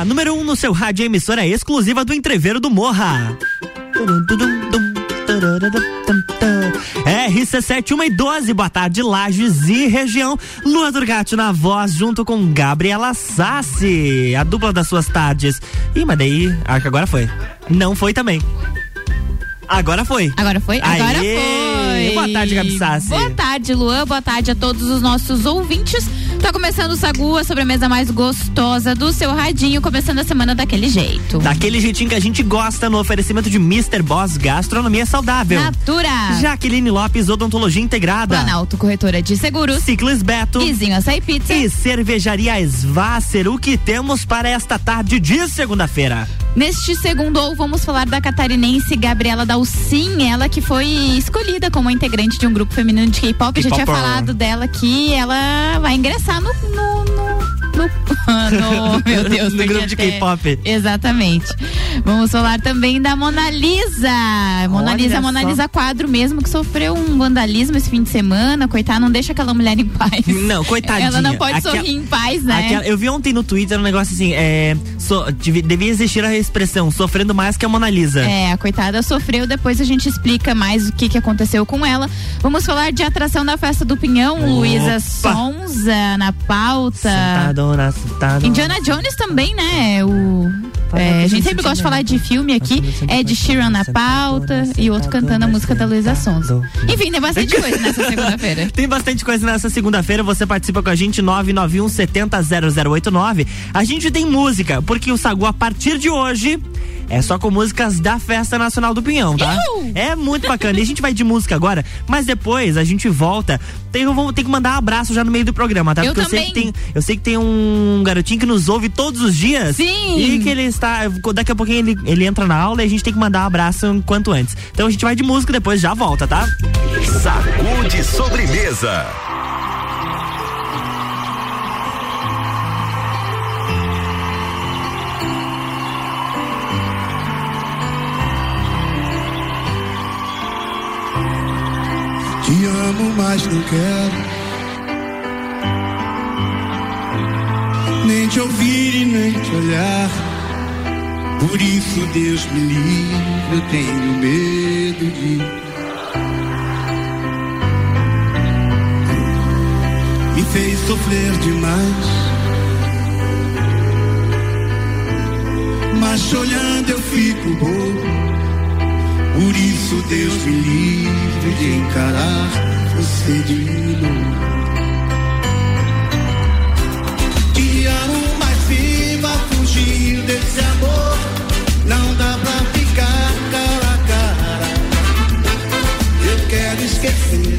A número 1 um no seu rádio emissora exclusiva do Entreveiro do Morra. RC7 1 e 12, boa tarde, Lages e região. Lua Durgatti na voz, junto com Gabriela Sassi, a dupla das suas tardes. Ih, mas daí, acho que agora foi. Não foi também. Agora foi. Agora foi? Aê! Agora foi. Boa tarde, Gabi Sassi. Boa tarde, Luan. Boa tarde a todos os nossos ouvintes. Tá começando o Sagu, a sobremesa mais gostosa do seu radinho, começando a semana daquele jeito. Daquele jeitinho que a gente gosta no oferecimento de Mr. Boss Gastronomia Saudável. Natura. Jaqueline Lopes, Odontologia Integrada. Planalto Corretora de Seguros. Ciclis Beto. Guizinho Açaí Pizza. E Cervejaria Svasser, o que temos para esta tarde de segunda-feira? Neste segundo ou vamos falar da catarinense Gabriela Dalcin, ela que foi escolhida como integrante de um grupo feminino de K-pop. Já tinha falado dela que ela vai ingressar no, no, no no, no, meu Deus, no grupo de K-pop. Exatamente. Vamos falar também da Mona Lisa. Mona Olha Lisa, só. Mona Lisa quadro mesmo que sofreu um vandalismo esse fim de semana, coitada, não deixa aquela mulher em paz. Não, coitadinha. Ela não pode Aquela, sorrir em paz, né? Aquela, eu vi ontem no Twitter um negócio assim, é, so, devia existir a expressão, sofrendo mais que a Mona Lisa. É, a coitada sofreu, depois a gente explica mais o que, que aconteceu com ela. Vamos falar de atração da festa do Pinhão, Opa. Luísa Sonza na pauta. Sentadona. Indiana Jones também, né? O é, a gente sempre gosta de falar de filme aqui, é de Sheeran na pauta e outro cantando a música da Luísa Sonza. Enfim, tem bastante coisa nessa segunda-feira. Tem bastante coisa nessa segunda-feira, você participa com a gente 991 70 0089. A gente tem música, porque o Sagu a partir de hoje é só com músicas da Festa Nacional do Pinhão, tá? Uhul. É muito bacana. E a gente vai de música agora, mas depois a gente volta. Tem, eu vou ter que mandar um abraço já no meio do programa, tá? Eu Porque também. eu sei que tem, eu sei que tem um garotinho que nos ouve todos os dias. Sim. E que ele está, daqui a pouquinho ele, ele entra na aula e a gente tem que mandar um abraço quanto antes. Então a gente vai de música depois já volta, tá? Sacude sobremesa. Amo, mas não quero. Nem te ouvir e nem te olhar. Por isso, Deus me livre, eu tenho medo de. Me fez sofrer demais. Mas olhando eu fico bobo. Por isso Deus me livre de encarar você de novo. Viva fugir desse amor. Não dá pra ficar cara a cara. Eu quero esquecer,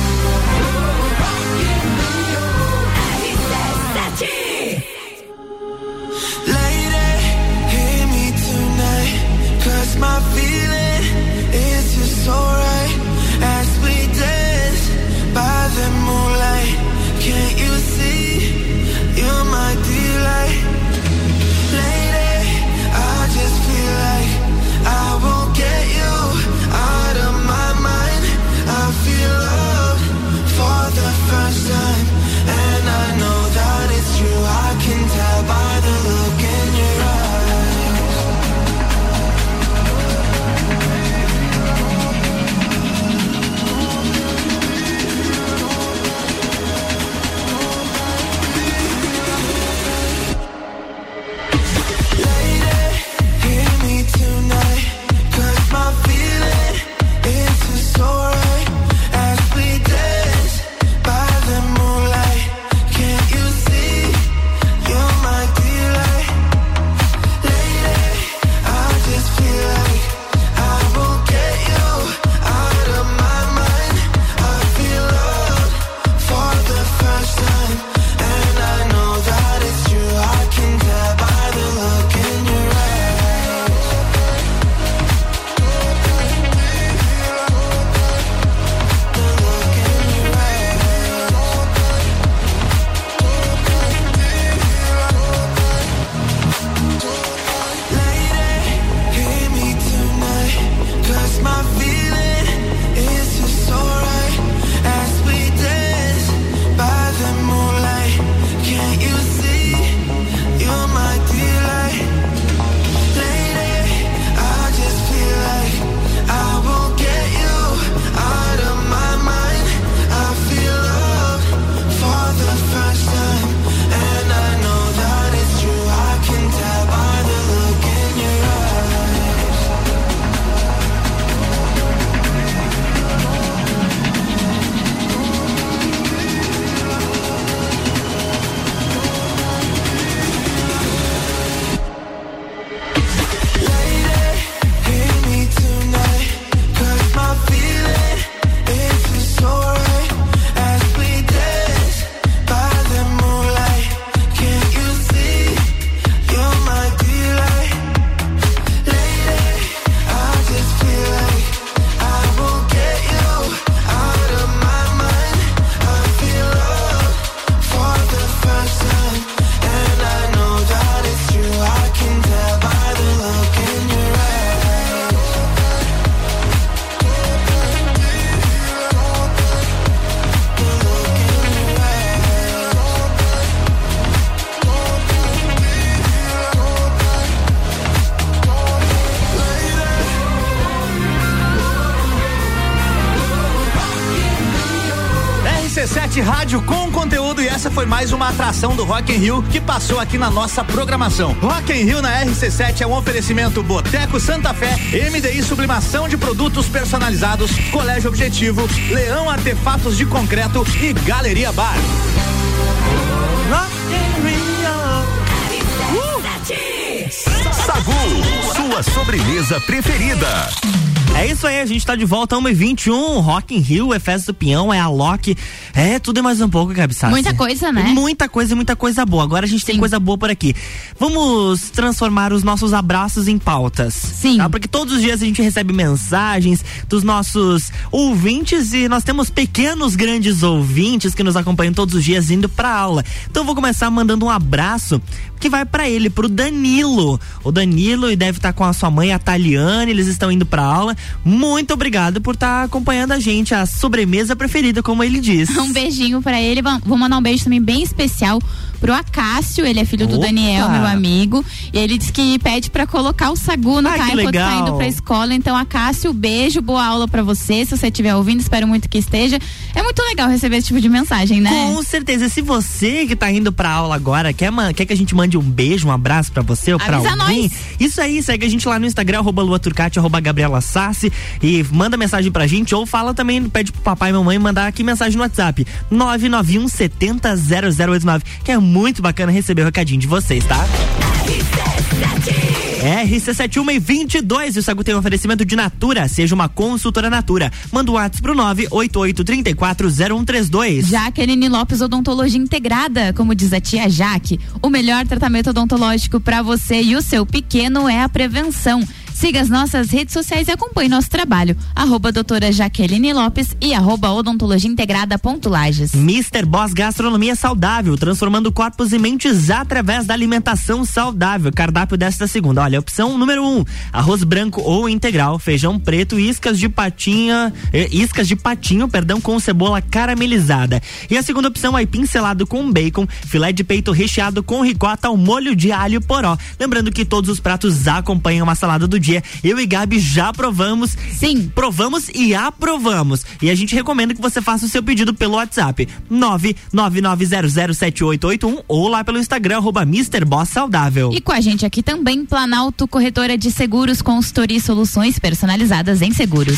Atração do Rock in Rio que passou aqui na nossa programação. Rock in Rio na RC7 é um oferecimento Boteco Santa Fé, MDI Sublimação de Produtos Personalizados, Colégio Objetivo, Leão Artefatos de Concreto e Galeria Bar. Rock in Rio. Uh! Sagu, sua sobremesa preferida. É isso aí, a gente tá de volta, 1h21, Rock in Rio, Efésio do Pinhão, é a Loki. É, tudo e mais um pouco, Gabi Sassi. Muita coisa, né? Muita coisa e muita coisa boa. Agora a gente Sim. tem coisa boa por aqui. Vamos transformar os nossos abraços em pautas. Sim. Tá? Porque todos os dias a gente recebe mensagens dos nossos ouvintes e nós temos pequenos, grandes ouvintes que nos acompanham todos os dias indo pra aula. Então eu vou começar mandando um abraço que vai para ele, pro Danilo. O Danilo deve estar tá com a sua mãe, a Taliane, eles estão indo pra aula muito obrigado por estar tá acompanhando a gente, a sobremesa preferida, como ele diz. Um beijinho para ele. Vou mandar um beijo também bem especial pro Acácio, ele é filho Opa. do Daniel, meu amigo. E ele disse que pede para colocar o sagu no Caio enquanto tá indo pra escola. Então, Acácio, beijo, boa aula para você. Se você estiver ouvindo, espero muito que esteja. É muito legal receber esse tipo de mensagem, né? Com certeza. Se você que tá indo pra aula agora quer, quer que a gente mande um beijo, um abraço para você ou pra Avisa alguém, nós. isso aí, segue a gente lá no Instagram, arroba Lua Turcati, arroba Gabriela Sassi e manda mensagem pra gente ou fala também, pede pro papai e mamãe mandar aqui mensagem no WhatsApp 991 70 0089, que é muito bacana receber o recadinho de vocês, tá? RC71 e 22. O Sagu tem um oferecimento de Natura. Seja uma consultora Natura. Manda o WhatsApp pro 988340132. Jaqueline Lopes Odontologia Integrada. Como diz a tia Jaque, o melhor tratamento odontológico para você e o seu pequeno é a prevenção. Siga as nossas redes sociais e acompanhe nosso trabalho. Arroba doutora Jaqueline Lopes e arroba odontologia integrada ponto Lages. Mr. Boss Gastronomia Saudável, transformando corpos e mentes através da alimentação saudável. Cardápio desta segunda. Olha, opção número um, arroz branco ou integral, feijão preto, iscas de patinha, eh, iscas de patinho, perdão, com cebola caramelizada. E a segunda opção, aí pincelado com bacon, filé de peito recheado com ricota ao molho de alho poró. Lembrando que todos os pratos acompanham uma salada do dia dia. Eu e Gabi já provamos. Sim. Provamos e aprovamos. E a gente recomenda que você faça o seu pedido pelo WhatsApp 999007881 ou lá pelo Instagram arroba Saudável. E com a gente aqui também Planalto Corretora de Seguros, consultoria e soluções personalizadas em seguros.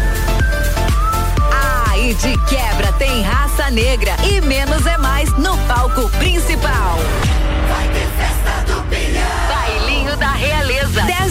de quebra tem raça negra e menos é mais no palco principal. Vai ter festa do Pinhão.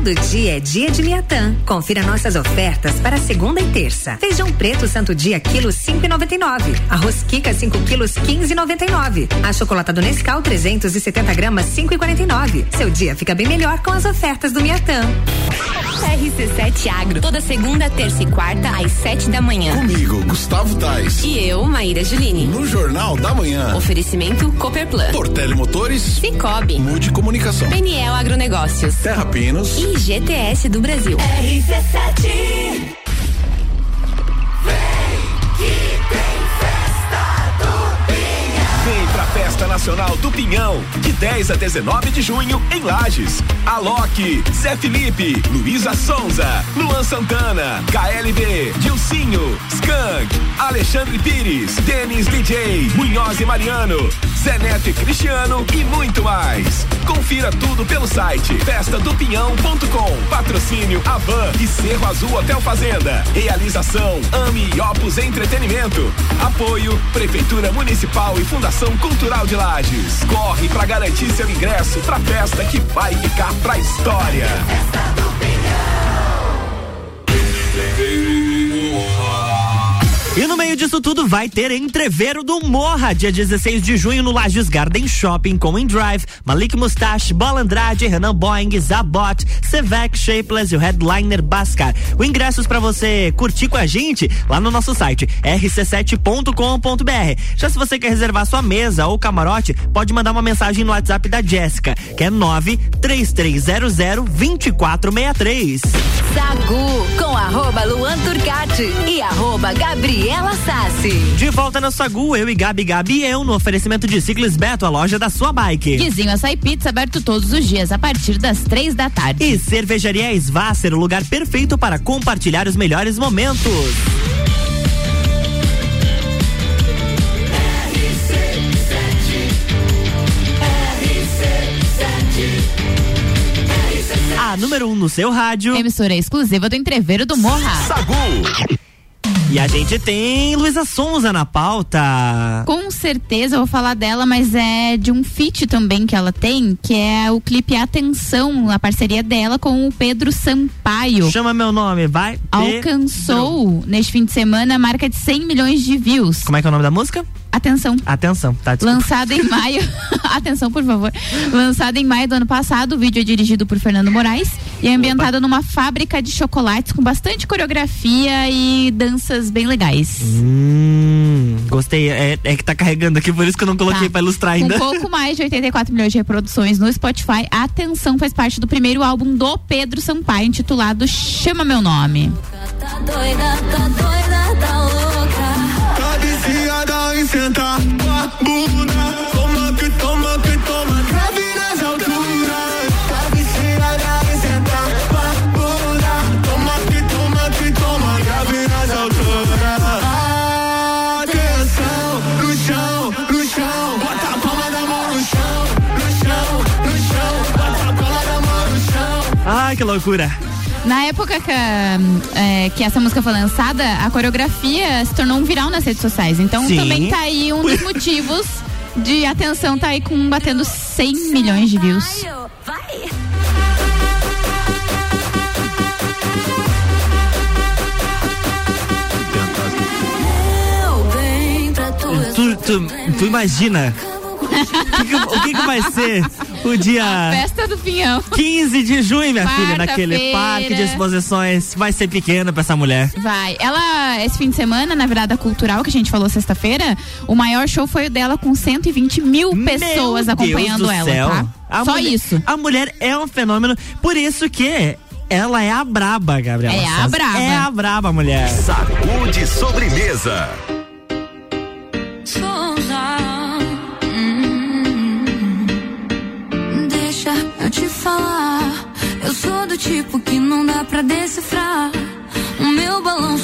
Todo dia é dia de Miatã. Confira nossas ofertas para segunda e terça. Feijão preto Santo Dia quilo 5,99. Arroz Kika 5 quilos 15,99. A chocolata do Nescau 370 gramas 5,49. Seu dia fica bem melhor com as ofertas do Miatã. RC7 Agro, toda segunda, terça e quarta, às sete da manhã. Comigo, Gustavo Tais. E eu, Maíra Juline. No Jornal da Manhã. Oferecimento Copperplan. Portele Motores. Cicobi. Mude Comunicação. PNL Agronegócios. Terra Pinos. E GTS do Brasil. RC7 Vem pra Festa Nacional do Pinhão, de 10 a 19 de junho, em Lages. Alok, Zé Felipe, Luísa Sonza, Luan Santana, KLB, Dilcinho, Skank, Alexandre Pires, Denis DJ, Munhoz e Mariano, Zé Neto e Cristiano e muito mais. Confira tudo pelo site festadopinhão.com. Patrocínio Avan e Cerro Azul Hotel Fazenda. Realização Ami Opus Entretenimento. Apoio Prefeitura Municipal e Fundação Cultural de Lages. Corre pra garantir seu ingresso pra festa que vai ficar pra história. E no meio disso tudo vai ter entreveiro do Morra, dia 16 de junho no Lages Garden Shopping com Drive, Malik Mustache, Bola Andrade, Renan Boeing, Zabot, Sevec Shapeless e o headliner Bascar. O ingressos para você curtir com a gente lá no nosso site rc7.com.br. Já se você quer reservar sua mesa ou camarote, pode mandar uma mensagem no WhatsApp da Jéssica, que é 93300 2463. Sagu com arroba Luan Turcati e arroba Gabriela Sassi. De volta no Sagu, eu e Gabi Gabi e eu no oferecimento de Ciclis Beto, a loja da sua bike. Guizinho Açaí Pizza aberto todos os dias a partir das três da tarde. E Cervejaria Svasser, o lugar perfeito para compartilhar os melhores momentos. A número 1 um no seu rádio. Emissora exclusiva do Entreveiro do Morra. Sagu. E a gente tem Luísa Sonza na pauta. Com certeza eu vou falar dela, mas é de um feat também que ela tem, que é o clipe Atenção, a parceria dela com o Pedro Sampaio. Chama meu nome, vai. Alcançou Pedro. neste fim de semana a marca de 100 milhões de views. Como é que é o nome da música? Atenção. Atenção, tá desculpa. Lançado em maio. Atenção, por favor. Lançado em maio do ano passado, o vídeo é dirigido por Fernando Moraes e é ambientado Opa. numa fábrica de chocolates com bastante coreografia e danças bem legais. Hum, gostei. É, é, que tá carregando aqui, por isso que eu não coloquei tá. pra ilustrar ainda. Com pouco mais de 84 milhões de reproduções no Spotify, Atenção faz parte do primeiro álbum do Pedro Sampaio, intitulado Chama Meu Nome. Tá doida, tá doida, tá que loucura. Na época que, é, que, essa música foi lançada, a coreografia se tornou um viral nas redes sociais. Então Sim. também tá aí um dos motivos de atenção tá aí com batendo 100 milhões de views. Vai. Tu, tu, tu imagina o que, o que, que, vai ser o dia. A festa do Pinhão. 15 de junho, minha filha, naquele parque de exposições. Vai ser pequeno pra essa mulher. Vai. Ela, esse fim de semana, na virada cultural, que a gente falou sexta-feira, o maior show foi o dela com 120 mil pessoas Meu acompanhando Deus ela. Céu. Tá? A Só mulher, isso. A mulher é um fenômeno. Por isso que ela é a braba, Gabriela. É a braba. É a braba, mulher. Sacude sobremesa. Não dá pra decifrar. O meu balão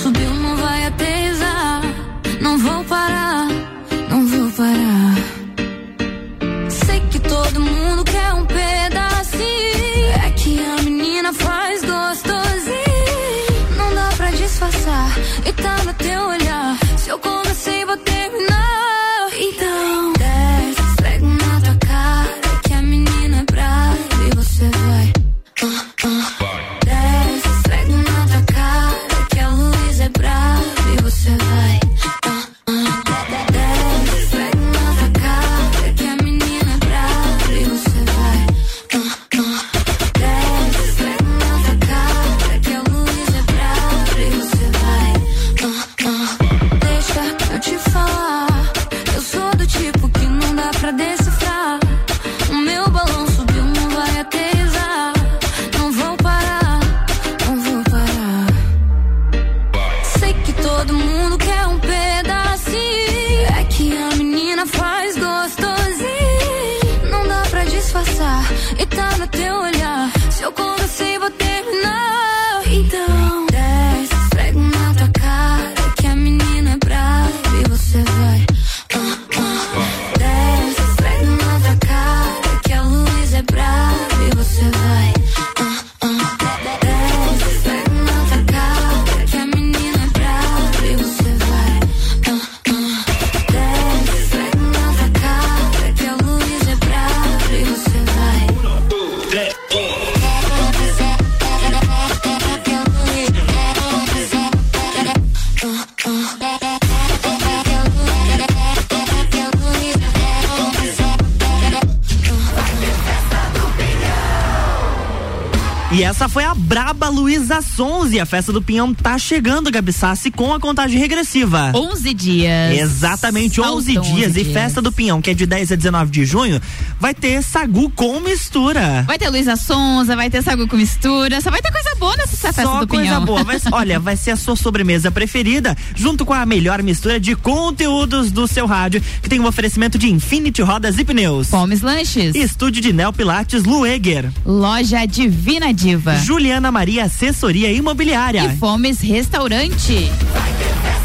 essa foi a braba Luísa Sonzi. A festa do Pinhão tá chegando, Gabi Sassi, com a contagem regressiva. 11 dias. Exatamente, 11 Faltam dias. 11 E festa do Pinhão, que é de 10 a 19 de junho, vai ter sagu com mistura. Vai ter Luísa Sonza, vai ter sagu com mistura, só vai ter coisa boa nessa festa Só do coisa Pinhão. boa. Vai olha, vai ser a sua sobremesa preferida, junto com a melhor mistura de conteúdos do seu rádio, que tem um oferecimento de Infinity Rodas e Pneus. Fomes Lanches. Estúdio de Neo Pilates Lueger. Loja Divina Diva. Juliana Maria Assessoria Imobiliária. E Fomes Restaurante. Precisei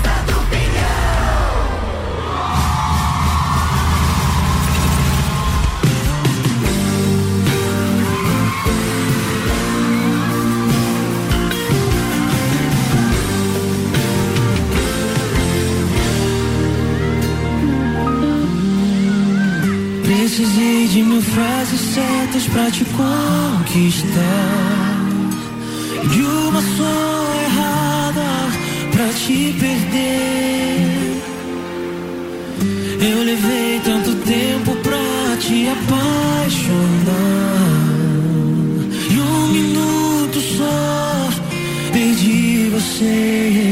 frases certas pra te conquistar. De uma só errada pra te perder. Eu levei tanto tempo pra te apaixonar. E um minuto só perdi você.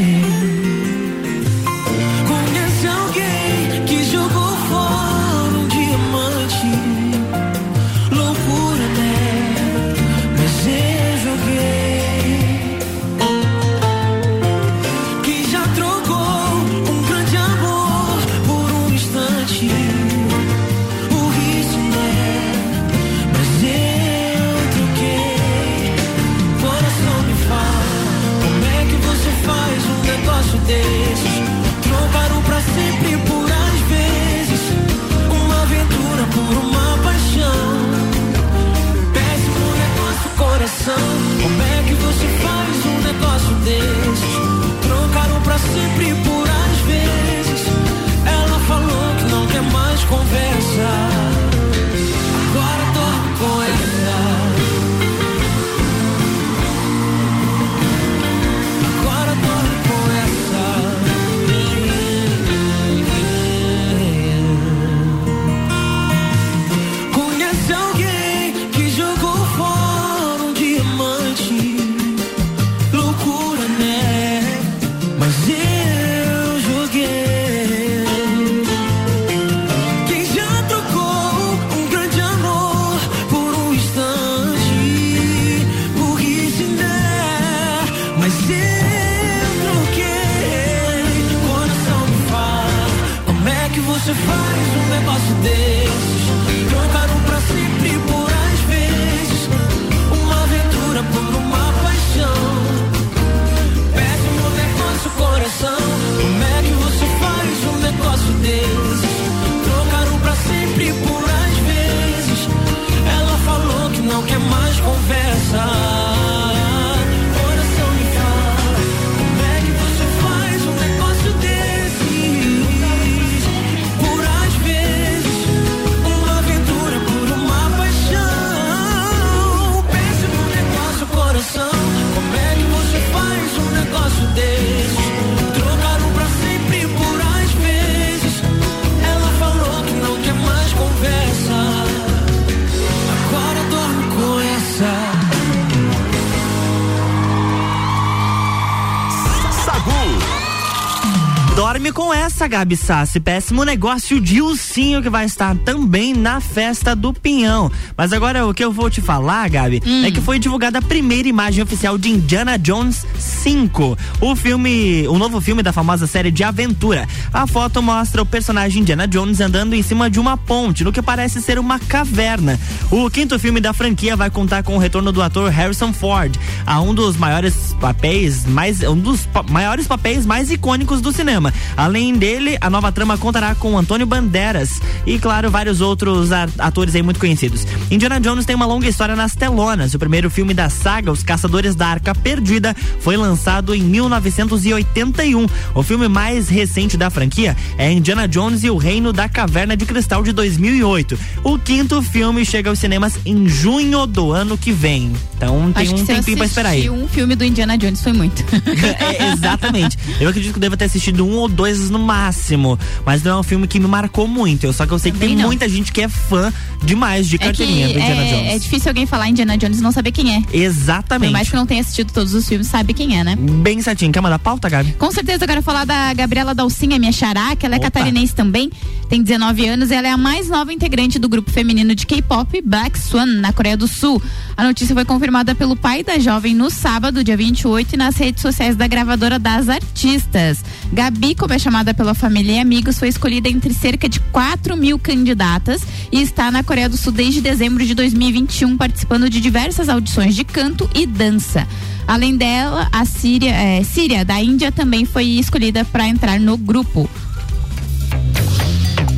Gabi Sassi. Péssimo negócio de ursinho que vai estar também na festa do Pinhão. Mas agora o que eu vou te falar, Gabi, é que foi divulgada a primeira imagem oficial de Indiana Jones 5. O filme, o novo filme da famosa série de aventura. A foto mostra o personagem Indiana Jones andando em cima de uma ponte, no que parece ser uma caverna. O quinto filme da franquia vai contar com o retorno do ator Harrison Ford a um dos maiores papéis, mais um dos pa- maiores papéis mais icônicos do cinema. Além dele, a nova trama contará com Antônio Banderas e, claro, vários outros atores aí muito conhecidos. Indiana Jones tem uma longa história nas telonas. O primeiro filme da saga, Os Caçadores da Arca Perdida, foi lançado em 1981. O filme mais recente da franquia é Indiana Jones e o Reino da Caverna de Cristal de 2008. O quinto filme chega aos cinemas em junho do ano que vem. Então tem Acho um tempinho pra esperar aí. um filme do Indiana Indiana Jones foi muito. é, exatamente. Eu acredito que eu devo ter assistido um ou dois no máximo. Mas não é um filme que me marcou muito. Eu, só que eu sei Também que tem não. muita gente que é fã demais de carteirinha é do Indiana é, Jones. É difícil alguém falar Indiana Jones e não saber quem é. Exatamente. Por mais que não tenha assistido todos os filmes, sabe quem é, né? Bem certinho. Quer mandar pauta, Gabi? Com certeza eu quero falar da Gabriela Dalcinha, minha xará, que ela é Opa. catarinense também, tem 19 anos, ela é a mais nova integrante do grupo feminino de K-pop Black Swan, na Coreia do Sul. A notícia foi confirmada pelo pai da jovem no sábado, dia 28, e nas redes sociais da gravadora das artistas. Gabi, como é chamada pela família e amigos, foi escolhida entre cerca de 4 mil candidatas e está na Coreia do Sul desde dezembro de 2021, participando de diversas audições de canto e dança. Além dela, a Síria, é, Síria da Índia também foi escolhida para entrar no grupo.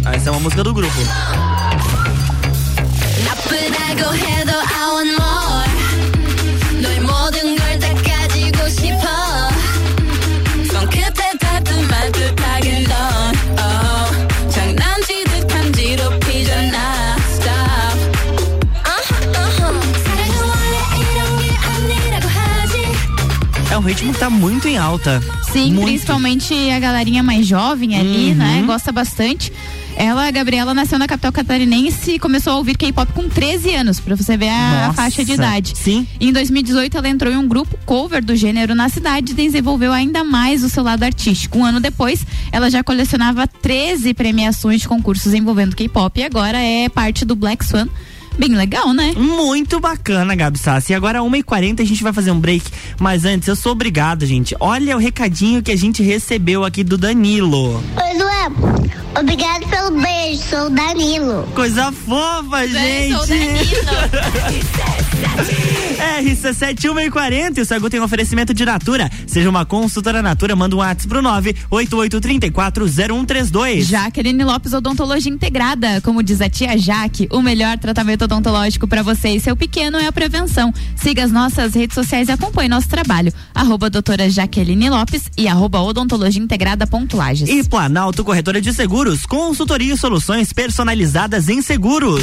Ah, essa é uma música do grupo. É um ritmo tá muito em alta. Sim, muito. principalmente a galerinha mais jovem ali, né? uhum. né? Gosta bastante. Ela, a Gabriela, nasceu na capital catarinense e começou a ouvir K-pop com 13 anos, pra você ver a, a, faixa de idade. Sim. Em 2018, ela entrou em um grupo cover do gênero na cidade e desenvolveu ainda mais o seu lado artístico. Um ano depois, ela já colecionava 13 premiações de concursos envolvendo K-pop e agora é parte do Black Swan Bem legal, né? Muito bacana, Gabi Sassi. E agora, 1h40, a gente vai fazer um break. Mas antes, eu sou obrigado, gente. Olha o recadinho que a gente recebeu aqui do Danilo. Oi, Luan. Obrigado pelo beijo, sou o Danilo. Coisa fofa, gente. Sou o Danilo. RC7 140 e o Sagu tem um oferecimento de Natura. Seja uma consultora Natura, manda um WhatsApp pro 988340132. Jaqueline Lopes Odontologia Integrada. Como diz a tia Jaque, o melhor tratamento odontológico para você e seu pequeno é a prevenção. Siga as nossas redes sociais e acompanhe nosso trabalho. Arroba doutora Jaqueline Lopes e arroba odontologia integrada pontuagens. E Planalto Corretora de Seguros, consultoria e soluções personalizadas em seguros.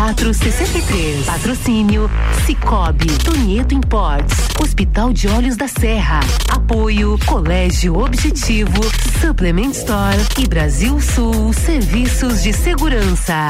463. Patrocínio Cicobi, Tonieto Imports, Hospital de Olhos da Serra. Apoio Colégio Objetivo, Supplement Store e Brasil Sul Serviços de Segurança.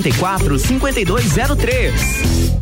54 5203.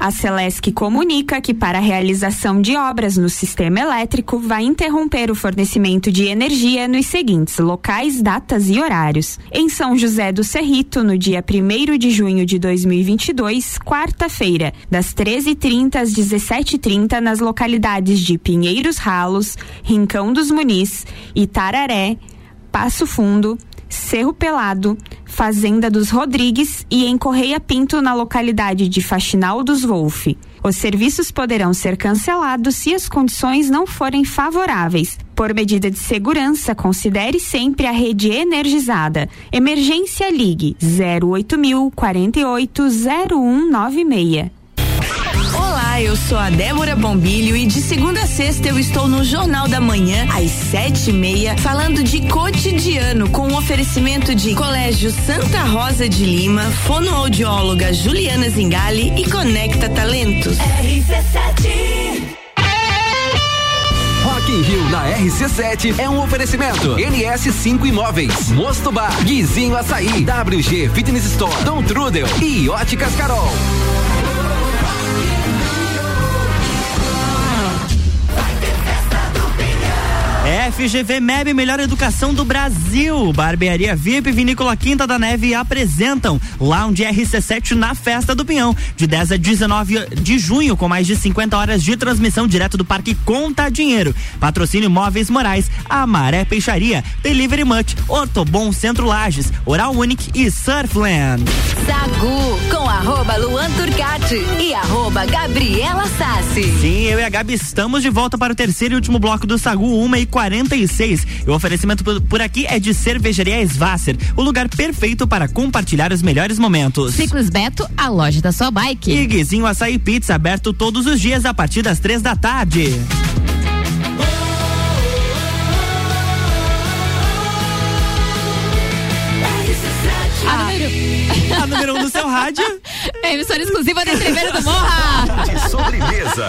A Celesc comunica que para a realização de obras no sistema elétrico vai interromper o fornecimento de energia nos seguintes locais, datas e horários. Em São José do Cerrito, no dia 1 de junho de 2022, quarta-feira, das 13h30 às 17h30 nas localidades de Pinheiros Ralos, Rincão dos Muniz, Itararé, Passo Fundo, Cerro Pelado, Fazenda dos Rodrigues e em Correia Pinto, na localidade de Faxinal dos Wolf. Os serviços poderão ser cancelados se as condições não forem favoráveis. Por medida de segurança, considere sempre a rede energizada. Emergência Ligue 08000 48 0196. Olá, eu sou a Débora Bombilho e de segunda a sexta eu estou no Jornal da Manhã, às sete e meia, falando de cotidiano, com o um oferecimento de Colégio Santa Rosa de Lima, fonoaudióloga Juliana Zingali e Conecta Talentos. RC7 Rock in Rio na RC7 é um oferecimento. NS5 Imóveis, Mosto Bar, Guizinho Açaí, WG Fitness Store, Dom Trudel e Óticas Carol. FGV MEB Melhor Educação do Brasil. Barbearia VIP Vinícola Quinta da Neve apresentam Lounge RC7 na Festa do Pinhão, de 10 a 19 de junho, com mais de 50 horas de transmissão direto do Parque Conta Dinheiro. Patrocínio Móveis Morais, Amaré Peixaria, Delivery Much, Ortobon Centro Lages, Oral Unique e Surfland. Sagu com arroba Luan Turcati e arroba Gabriela Sassi. Sim, eu e a Gabi estamos de volta para o terceiro e último bloco do Sagu 1 e 46. E o oferecimento por, aqui é de Cervejaria Svasser, o lugar perfeito para compartilhar os melhores momentos. Ciclos Beto, a loja da sua bike. E Guizinho Açaí Pizza, aberto todos os dias a partir das três da tarde. A número um do seu rádio. Emissora exclusiva da Entreveiro do Morra. De sobremesa.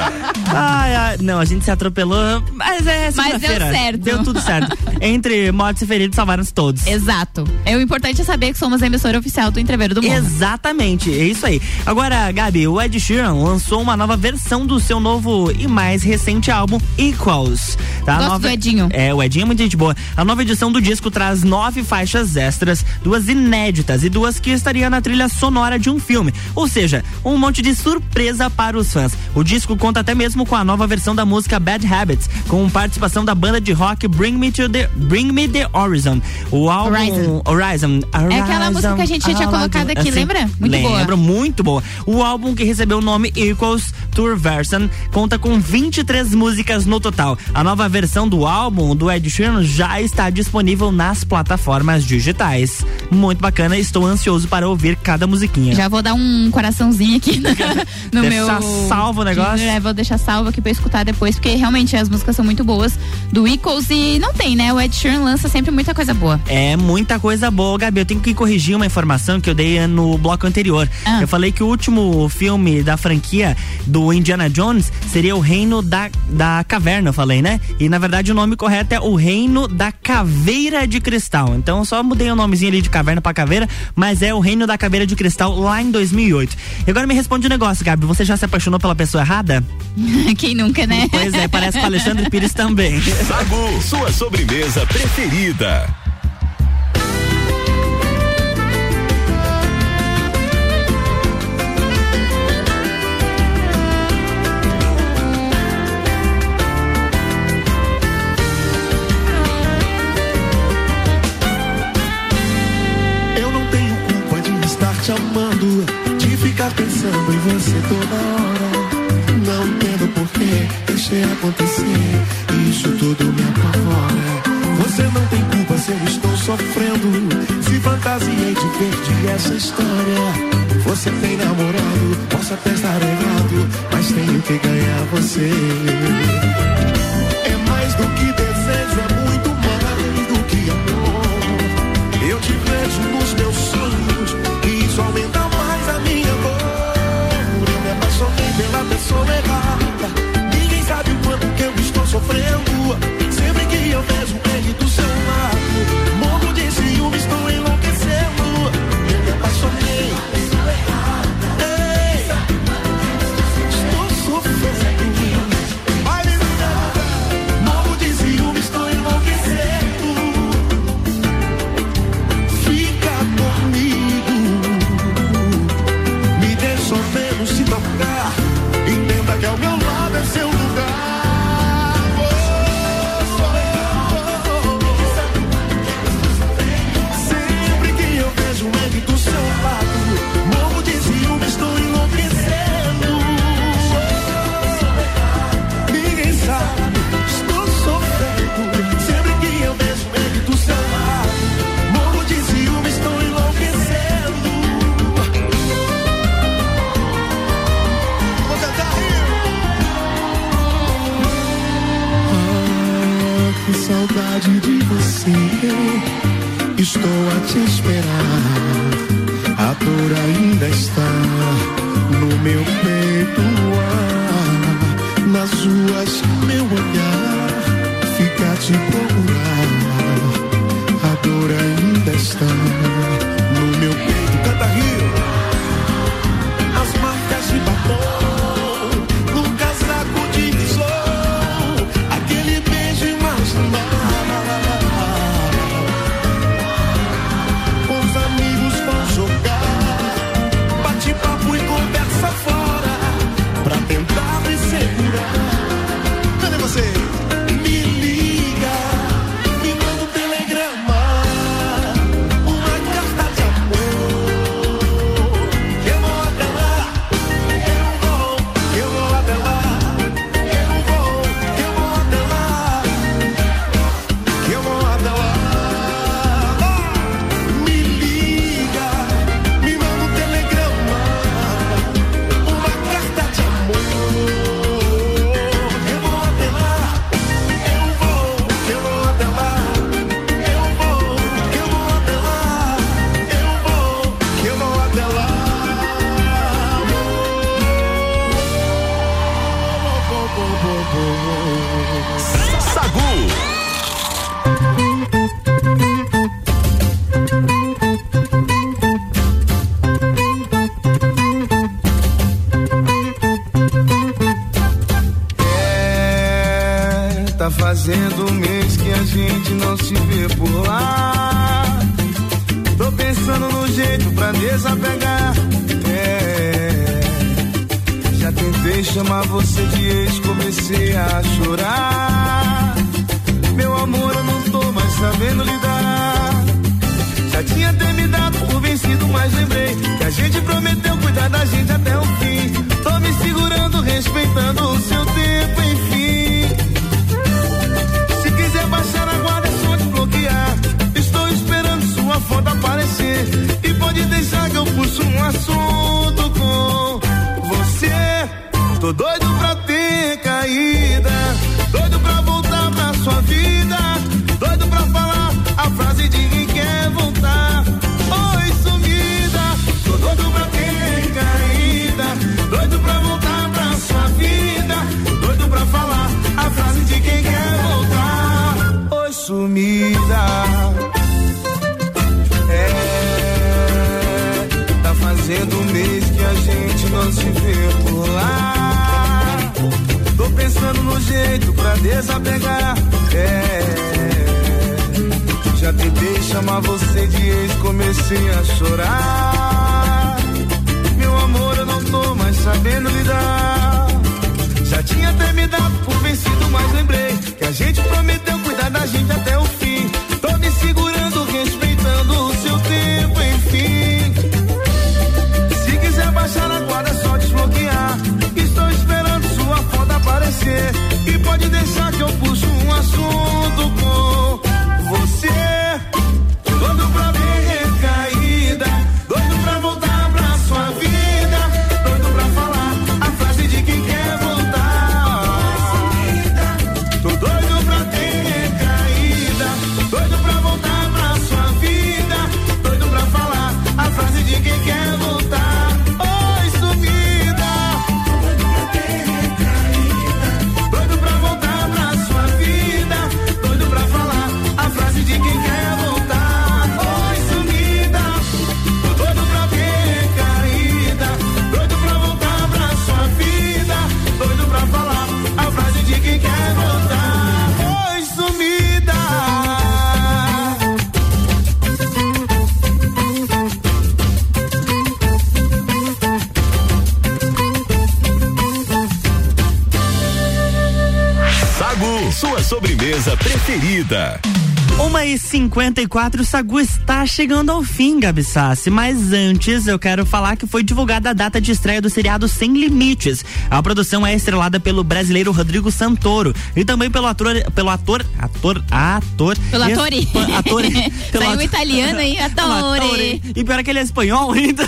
Ai, ai, não, a gente se atropelou, mas é Mas deu certo. Deu tudo certo. Entre mortos e feridos, salvaram-se todos. Exato. É o importante é saber que somos a emissora oficial do Entreveiro do Morra. Exatamente, é isso aí. Agora, Gabi, o Ed Sheeran lançou uma nova versão do seu novo e mais recente álbum, Equals. Tá? Gosto nova... do Edinho. É, o Edinho é muito gente boa. A nova edição do disco traz nove faixas extras, duas inéditas e duas que estariam na trilha sonora de um filme. Ou seja, um monte de surpresa para os fãs. O disco conta até mesmo com a nova versão da música Bad Habits, com participação da banda de rock Bring Me to the Bring Me the Horizon. O álbum Horizon. Horizon. É aquela música que a gente já tinha colocado aqui, Assim, lembra? Muito boa. Lembro, muito boa. O álbum que recebeu o nome Equals Tour Version conta com 23 músicas no total. A nova versão do álbum do Ed Sheeran já está disponível nas plataformas digitais. Muito bacana, estou ansioso para ouvir cada musiquinha. Já vou dar um coraçãozinho aqui no, no meu. Deixar salvo o negócio? É, vou deixar salvo aqui pra escutar depois, porque realmente as músicas são muito boas do Equals e não tem, né? O Ed Sheeran lança sempre muita coisa boa. É, muita coisa boa. Gabi, eu tenho que corrigir uma informação que eu dei no bloco anterior. Ah. Eu falei que o último filme da franquia do Indiana Jones seria o Reino da, da Caverna, eu falei, né? E na verdade o nome correto é o Reino da Caveira de Cristal. Então só mudei o nomezinho ali de caverna para caveira, mas é o Reino da Caveira de Cristal lá em 2008. E agora me responde um negócio, Gabi. Você já se apaixonou pela pessoa errada? Quem nunca, né? Pois é, parece com o Alexandre Pires também. Sagu, sua sobremesa preferida. pensando em você toda hora. Não entendo por que deixei acontecer. Isso tudo me apavora. Você não tem culpa se eu estou sofrendo. Se fantasiei de perder essa história. Você tem namorado, posso até estar errado, mas tenho que ganhar você. was Fazendo mês que a gente não se vê por lá. Tô pensando no jeito pra desapegar. É. Já tentei chamar você de ex, comecei a chorar. Meu amor, eu não tô mais sabendo lidar. Já tinha até me dado por vencido, mas lembrei que a gente prometeu cuidar da gente até o fim. Tô me segurando, respeitando o seu tempo, enfim. aparecer. E pode deixar que eu puxo um assunto com você. Tô doido pra ter caída. Desapegar. É. Já tentei chamar você de ex, comecei a chorar. Meu amor, eu não tô mais sabendo lidar. Já tinha até me dado por vencido, mas lembrei que a gente prometeu cuidar da gente até o aparecer. E pode deixar que eu puxo um assunto com Sagu, sua sobremesa preferida. Uma e 54 Sagu está chegando ao fim, Gabi Sassi. Mas antes eu quero falar que foi divulgada a data de estreia do seriado Sem Limites. A produção é estrelada pelo brasileiro Rodrigo Santoro e também pelo ator, pelo ator, ator, ator. Pelo e- atore. Atore. pelo Saiu ator- italiano Pelo atore. E pior é que ele é espanhol ainda.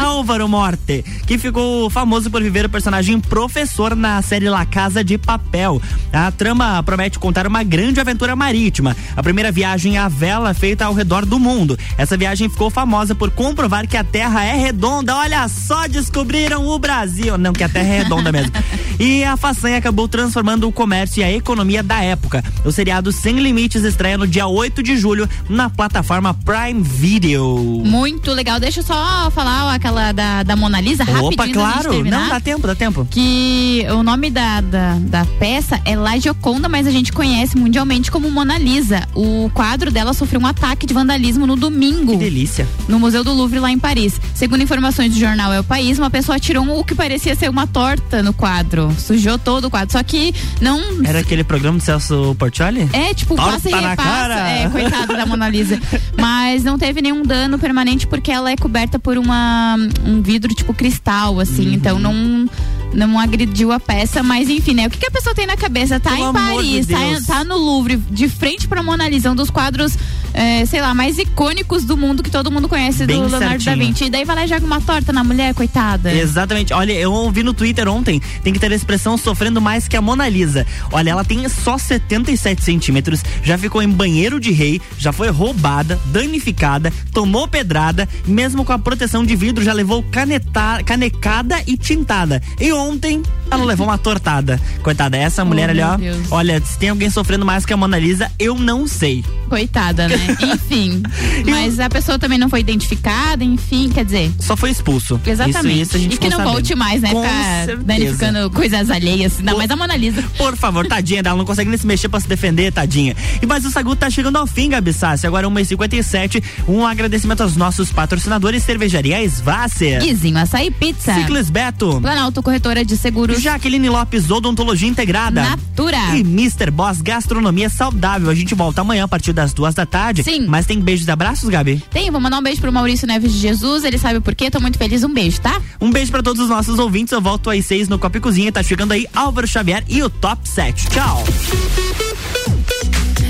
Álvaro Morte, que ficou famoso por viver o personagem professor na série La Casa de Papel. A trama promete contar uma grande aventura marítima. A primeira viagem à vela feita ao redor do mundo. Essa viagem ficou famosa por comprovar que a Terra é redonda. Olha só, descobriram o Brasil. Não, que a Terra é redonda mesmo. E a façanha acabou transformando o comércio e a economia da época. O seriado Sem Limites estreia no dia 8 de julho na plataforma Prime Video. Muito legal. Deixa eu só falar aquela da, da Mona Lisa rapidinho. Opa, claro. terminar. Não, dá tempo, dá tempo. Que o nome da, da, da peça é La Gioconda, mas a gente conhece mundialmente como Mona Lisa. O quadro dela sofreu um ataque de vandalismo no domingo. Que delícia. No Museu do Louvre, lá em Paris. Segundo informações do jornal É o País, uma pessoa tirou o que parecia ser uma torta no quadro. Sujou todo o quadro. Só que não. Era aquele programa do Celso Portioli? É, tipo, Torta passa e repassa. cara. É, coitada da Mona Lisa. Mas não teve nenhum dano permanente porque ela é coberta por uma, um vidro tipo cristal, assim. Uhum. Então não. Não agrediu a peça, mas enfim, né? O que, que a pessoa tem na cabeça? Tá Pelo em Paris, de tá, tá no Louvre, de frente pra Mona Lisa, um dos quadros, é, sei lá, mais icônicos do mundo que todo mundo conhece Bem do Leonardo da certinho. Vinci. E daí vai lá e joga uma torta na mulher, coitada. Exatamente. Olha, eu ouvi no Twitter ontem, tem que ter a expressão sofrendo mais que a Mona Lisa. Olha, ela tem só 77 centímetros, já ficou em banheiro de rei, já foi roubada, danificada, tomou pedrada, mesmo com a proteção de vidro, já levou caneta, canecada e tintada. E ontem, ela levou uma tortada. Coitada, essa mulher ali, Oh, meu ó. Deus. Olha, se tem alguém sofrendo mais que a Mona Lisa, eu não sei. Coitada, né? enfim. Mas a pessoa também não foi identificada, enfim, quer dizer. Só foi expulso. Exatamente. Isso, isso a gente e que não sabendo. volte mais, né? Com Ficar certeza. danificando coisas alheias. Ainda mais a Mona Lisa. Por favor, tadinha dela, não consegue nem se mexer pra se defender, tadinha. E mas o Sagu tá chegando ao fim, Gabi Sassi. Agora 1h57. Um agradecimento aos nossos patrocinadores, Cervejaria Svasser. Guizinho Açaí Pizza. Ciclis Beto. Planalto Corretora de Seguros. Jaqueline Lopes, Odontologia Integrada. Natura. E Mr. Boss Gastronomia Saudável. A gente volta amanhã a partir das duas da tarde. Sim. Mas tem beijos e abraços, Gabi? Tem, vou mandar um beijo pro Maurício Neves de Jesus. Ele sabe o porquê. Tô muito feliz. Um beijo, tá? Um beijo pra todos os nossos ouvintes. Eu volto às seis no Copa e Cozinha. Tá chegando aí Álvaro Xavier e o Top 7. Tchau.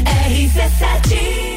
RC7